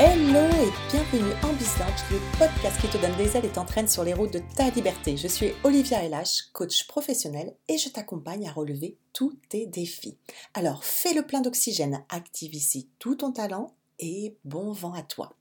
Hello et bienvenue en Bislaunch, le podcast qui te donne des ailes et t'entraîne sur les routes de ta liberté. Je suis Olivia LH, coach professionnel et je t'accompagne à relever tous tes défis. Alors fais le plein d'oxygène, active ici tout ton talent et bon vent à toi.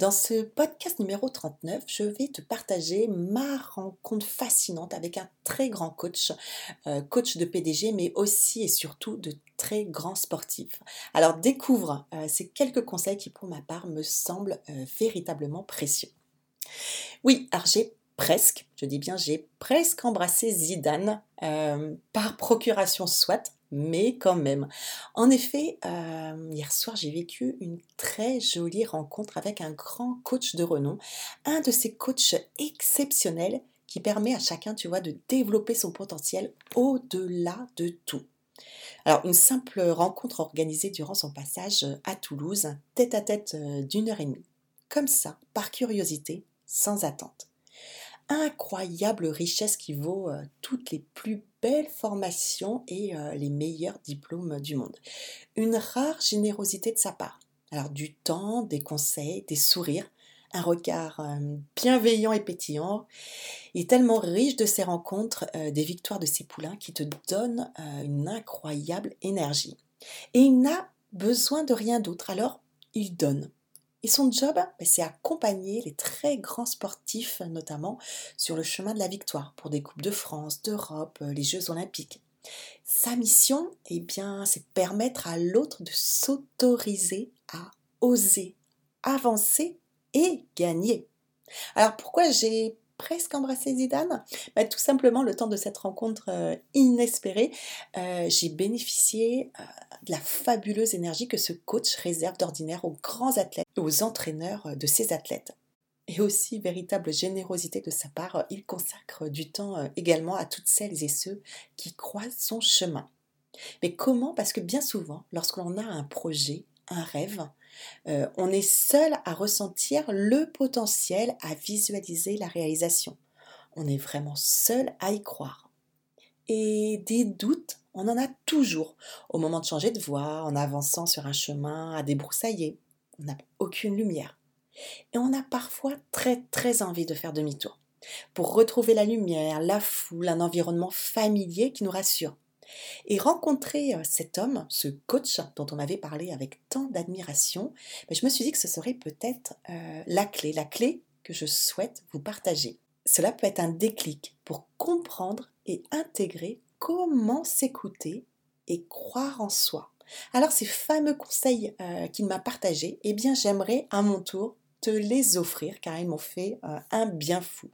Dans ce podcast numéro 39, je vais te partager ma rencontre fascinante avec un très grand coach, euh, coach de PDG, mais aussi et surtout de très grands sportifs. Alors découvre euh, ces quelques conseils qui pour ma part me semblent euh, véritablement précieux. Oui, alors j'ai presque, je dis bien j'ai presque embrassé Zidane par procuration soit, mais quand même. En effet, euh, hier soir, j'ai vécu une très jolie rencontre avec un grand coach de renom, un de ces coachs exceptionnels qui permet à chacun, tu vois, de développer son potentiel au-delà de tout. Alors, une simple rencontre organisée durant son passage à Toulouse, tête à tête euh, d'une heure et demie. Comme ça, par curiosité, sans attente incroyable richesse qui vaut euh, toutes les plus belles formations et euh, les meilleurs diplômes du monde. Une rare générosité de sa part. Alors du temps, des conseils, des sourires, un regard euh, bienveillant et pétillant. Il est tellement riche de ses rencontres, des victoires de ses poulains qui te donnent une incroyable énergie. Et il n'a besoin de rien d'autre, alors il donne. Et son job, ben, c'est accompagner les très grands sportifs, notamment sur le chemin de la victoire pour des Coupes de France, d'Europe, euh, les Jeux olympiques. Sa mission, eh bien, c'est permettre à l'autre de s'autoriser à oser, avancer et gagner. Alors pourquoi j'ai presque embrassé Zidane bah, Tout simplement, le temps de cette rencontre euh, inespérée, euh, j'ai bénéficié euh, de la fabuleuse énergie que ce coach réserve d'ordinaire aux grands athlètes, aux entraîneurs de ces athlètes. Et aussi, véritable générosité de sa part, il consacre du temps également à toutes celles et ceux qui croisent son chemin. Mais comment? Parce que bien souvent, lorsqu'on a un projet, un rêve, euh, on est seul à ressentir le potentiel, à visualiser la réalisation. On est vraiment seul à y croire. Et des doutes, on en a toujours. Au moment de changer de voie, en avançant sur un chemin à débroussailler, on n'a aucune lumière. Et on a parfois très très envie de faire demi-tour pour retrouver la lumière, la foule, un environnement familier qui nous rassure. Et rencontrer euh, cet homme, ce coach dont on avait parlé avec tant d'admiration, ben, je me suis dit que ce serait peut-être euh, la clé, la clé que je souhaite vous partager. Cela peut être un déclic pour comprendre et intégrer comment s'écouter et croire en soi. Alors ces fameux conseils euh, qu'il m'a partagés, eh bien j'aimerais à mon tour les offrir car ils m'ont fait euh, un bien fou.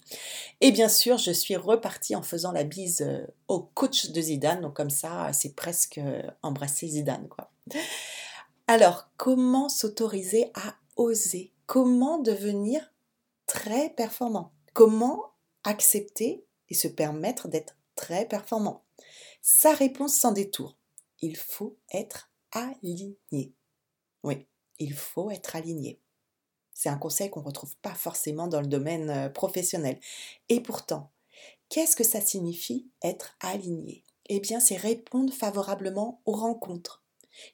Et bien sûr, je suis repartie en faisant la bise euh, au coach de Zidane, donc comme ça, c'est presque euh, embrasser Zidane quoi. Alors, comment s'autoriser à oser? Comment devenir très performant? Comment accepter et se permettre d'être très performant? Sa réponse sans détour. Il faut être aligné. Oui, il faut être aligné. C'est un conseil qu'on ne retrouve pas forcément dans le domaine euh, professionnel. Et pourtant, qu'est-ce que ça signifie être aligné? Eh bien, c'est répondre favorablement aux rencontres.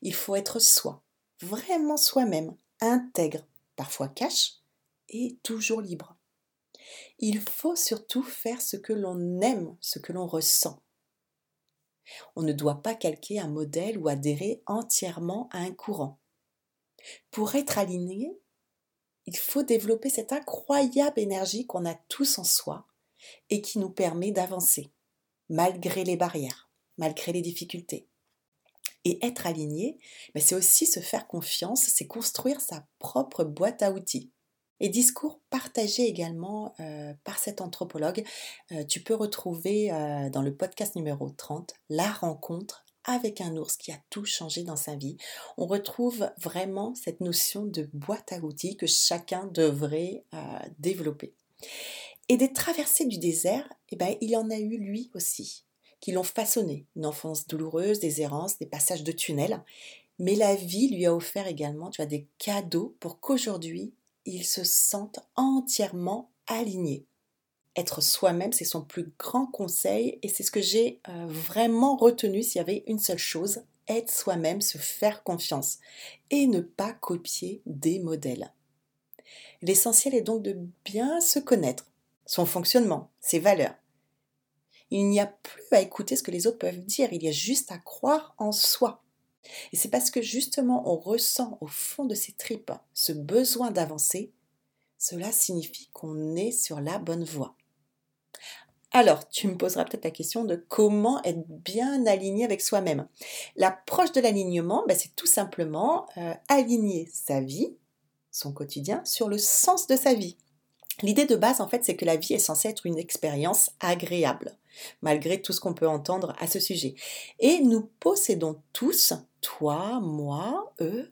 Il faut être soi, vraiment soi-même, intègre, parfois cache, et toujours libre. Il faut surtout faire ce que l'on aime, ce que l'on ressent. On ne doit pas calquer un modèle ou adhérer entièrement à un courant. Pour être aligné, il faut développer cette incroyable énergie qu'on a tous en soi et qui nous permet d'avancer, malgré les barrières, malgré les difficultés. Et être aligné, mais c'est aussi se faire confiance, c'est construire sa propre boîte à outils. Et discours partagés également euh, par cet anthropologue, euh, tu peux retrouver euh, dans le podcast numéro 30 la rencontre avec un ours qui a tout changé dans sa vie. On retrouve vraiment cette notion de boîte à outils que chacun devrait euh, développer. Et des traversées du désert, eh ben, il y en a eu lui aussi, qui l'ont façonné. Une enfance douloureuse, des errances, des passages de tunnels. Mais la vie lui a offert également des cadeaux pour qu'aujourd'hui, il se sente entièrement aligné être soi-même, c'est son plus grand conseil et c'est ce que j'ai euh, vraiment retenu s'il y avait une seule chose, être soi-même, se faire confiance et ne pas copier des modèles. L'essentiel est donc de bien se connaître, son fonctionnement, ses valeurs. Il n'y a plus à écouter ce que les autres peuvent dire, il y a juste à croire en soi. Et c'est parce que justement on ressent au fond de ses tripes ce besoin d'avancer, cela signifie qu'on est sur la bonne voie. Alors, tu me poseras peut-être la question de comment être bien aligné avec soi-même. L'approche de l'alignement, ben, c'est tout simplement euh, aligner sa vie, son quotidien, sur le sens de sa vie. L'idée de base, en fait, c'est que la vie est censée être une expérience agréable, malgré tout ce qu'on peut entendre à ce sujet. Et nous possédons tous, toi, moi, eux,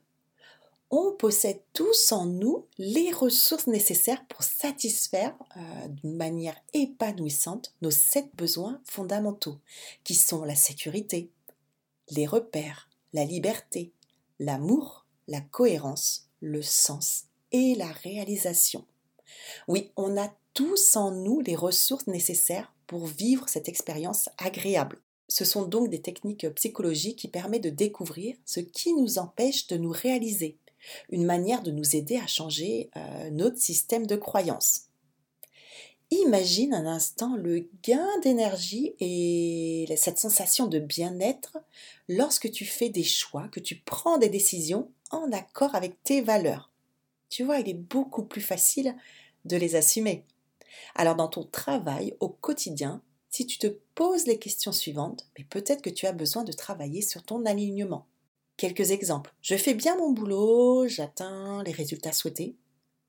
on possède tous en nous les ressources nécessaires pour satisfaire euh, d'une manière épanouissante nos sept besoins fondamentaux, qui sont la sécurité, les repères, la liberté, l'amour, la cohérence, le sens et la réalisation. Oui, on a tous en nous les ressources nécessaires pour vivre cette expérience agréable. Ce sont donc des techniques psychologiques qui permettent de découvrir ce qui nous empêche de nous réaliser une manière de nous aider à changer euh, notre système de croyance. Imagine un instant le gain d'énergie et cette sensation de bien-être lorsque tu fais des choix, que tu prends des décisions en accord avec tes valeurs. Tu vois, il est beaucoup plus facile de les assumer. Alors dans ton travail au quotidien, si tu te poses les questions suivantes, peut-être que tu as besoin de travailler sur ton alignement. Quelques exemples. Je fais bien mon boulot, j'atteins les résultats souhaités,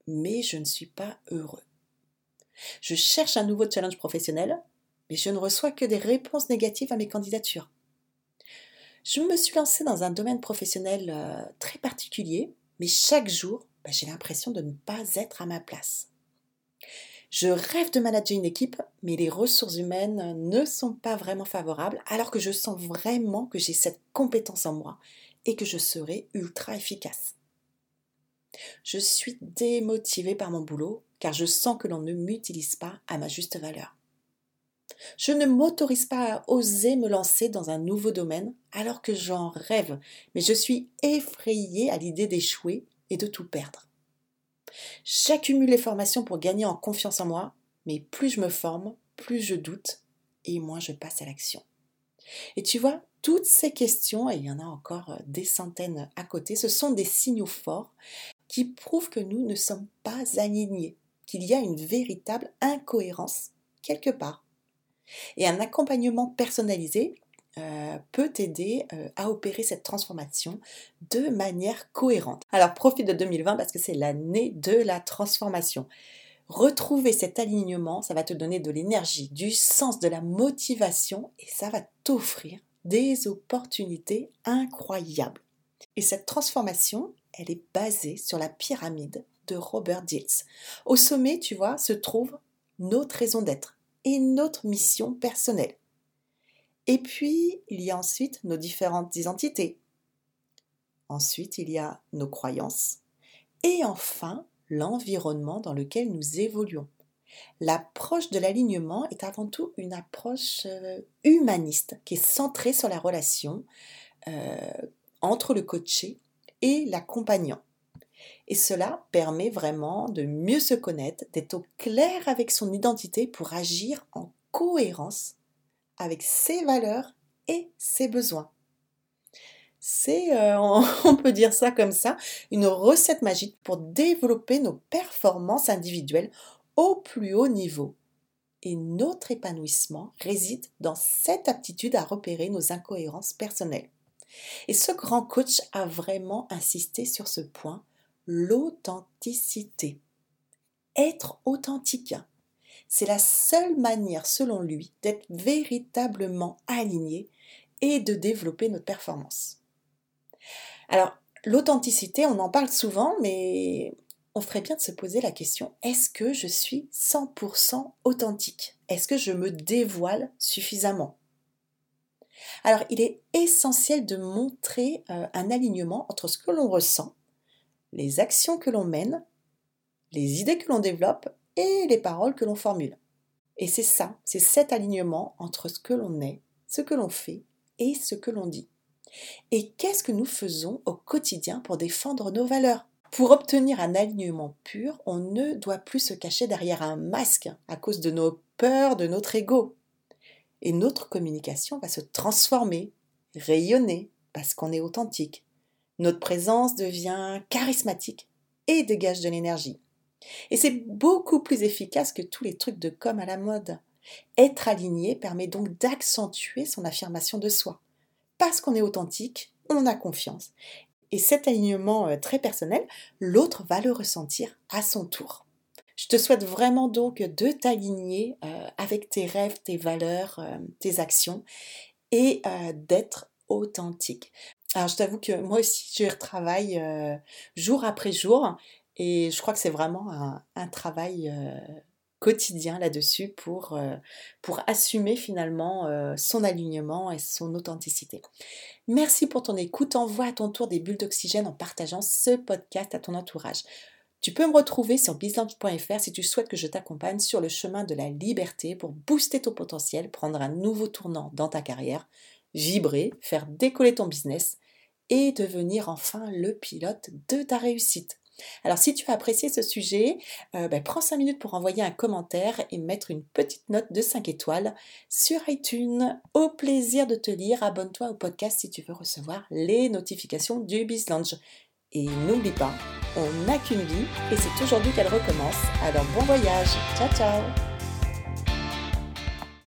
mais je ne suis pas heureux. Je cherche un nouveau challenge professionnel, mais je ne reçois que des réponses négatives à mes candidatures. Je me suis lancée dans un domaine professionnel euh, très particulier, mais chaque jour, bah, j'ai l'impression de ne pas être à ma place. Je rêve de manager une équipe, mais les ressources humaines ne sont pas vraiment favorables, alors que je sens vraiment que j'ai cette compétence en moi et que je serai ultra efficace. Je suis démotivée par mon boulot car je sens que l'on ne m'utilise pas à ma juste valeur. Je ne m'autorise pas à oser me lancer dans un nouveau domaine alors que j'en rêve, mais je suis effrayée à l'idée d'échouer et de tout perdre. J'accumule les formations pour gagner en confiance en moi, mais plus je me forme, plus je doute et moins je passe à l'action. Et tu vois, toutes ces questions, et il y en a encore euh, des centaines à côté, ce sont des signaux forts qui prouvent que nous ne sommes pas alignés, qu'il y a une véritable incohérence quelque part. Et un accompagnement personnalisé euh, peut t'aider euh, à opérer cette transformation de manière cohérente. Alors profite de 2020 parce que c'est l'année de la transformation. Retrouver cet alignement, ça va te donner de l'énergie, du sens, de la motivation et ça va t'offrir des opportunités incroyables. Et cette transformation, elle est basée sur la pyramide de Robert Dills. Au sommet, tu vois, se trouve notre raison d'être et notre mission personnelle. Et puis, il y a ensuite nos différentes identités. Ensuite, il y a nos croyances. Et enfin, l'environnement dans lequel nous évoluons. L'approche de l'alignement est avant tout une approche euh, humaniste qui est centrée sur la relation euh, entre le coaché et l'accompagnant. Et cela permet vraiment de mieux se connaître, d'être au clair avec son identité pour agir en cohérence avec ses valeurs et ses besoins. C'est, euh, on peut dire ça comme ça, une recette magique pour développer nos performances individuelles au plus haut niveau. Et notre épanouissement réside dans cette aptitude à repérer nos incohérences personnelles. Et ce grand coach a vraiment insisté sur ce point, l'authenticité. Être authentique, c'est la seule manière, selon lui, d'être véritablement aligné et de développer notre performance. Alors, l'authenticité, on en parle souvent, mais on ferait bien de se poser la question, est-ce que je suis 100% authentique? Est-ce que je me dévoile suffisamment? Alors, il est essentiel de montrer euh, un alignement entre ce que l'on ressent, les actions que l'on mène, les idées que l'on développe et les paroles que l'on formule. Et c'est ça, c'est cet alignement entre ce que l'on est, ce que l'on fait et ce que l'on dit. Et qu'est-ce que nous faisons au quotidien pour défendre nos valeurs? Pour obtenir un alignement pur, on ne doit plus se cacher derrière un masque à cause de nos peurs, de notre ego. Et notre communication va se transformer, rayonner, parce qu'on est authentique. Notre présence devient charismatique et dégage de l'énergie. Et c'est beaucoup plus efficace que tous les trucs de com à la mode. Être aligné permet donc d'accentuer son affirmation de soi. Parce qu'on est authentique, on a confiance. Et cet alignement euh, très personnel, l'autre va le ressentir à son tour. Je te souhaite vraiment donc de t'aligner euh, avec tes rêves, tes valeurs, euh, tes actions et d'être authentique. Alors je t'avoue que moi aussi je retravaille jour après jour et je crois que c'est vraiment un, travail quotidien là-dessus pour, euh, assumer finalement euh, son alignement et son authenticité. Merci pour ton écoute. Envoie à ton tour des bulles d'oxygène en partageant ce podcast à ton entourage. Tu peux me retrouver sur bizlamp.fr si tu souhaites que je t'accompagne sur le chemin de la liberté pour booster ton potentiel, prendre un nouveau tournant dans ta carrière, vibrer, faire décoller ton business et devenir enfin le pilote de ta réussite. Alors si tu as apprécié ce sujet, euh, ben, prends 5 minutes pour envoyer un commentaire et mettre une petite note de 5 étoiles sur iTunes. Au plaisir de te lire, abonne-toi au podcast si tu veux recevoir les notifications du BizLounge. Et n'oublie pas, on n'a qu'une vie et c'est aujourd'hui qu'elle recommence. Alors bon voyage, ciao ciao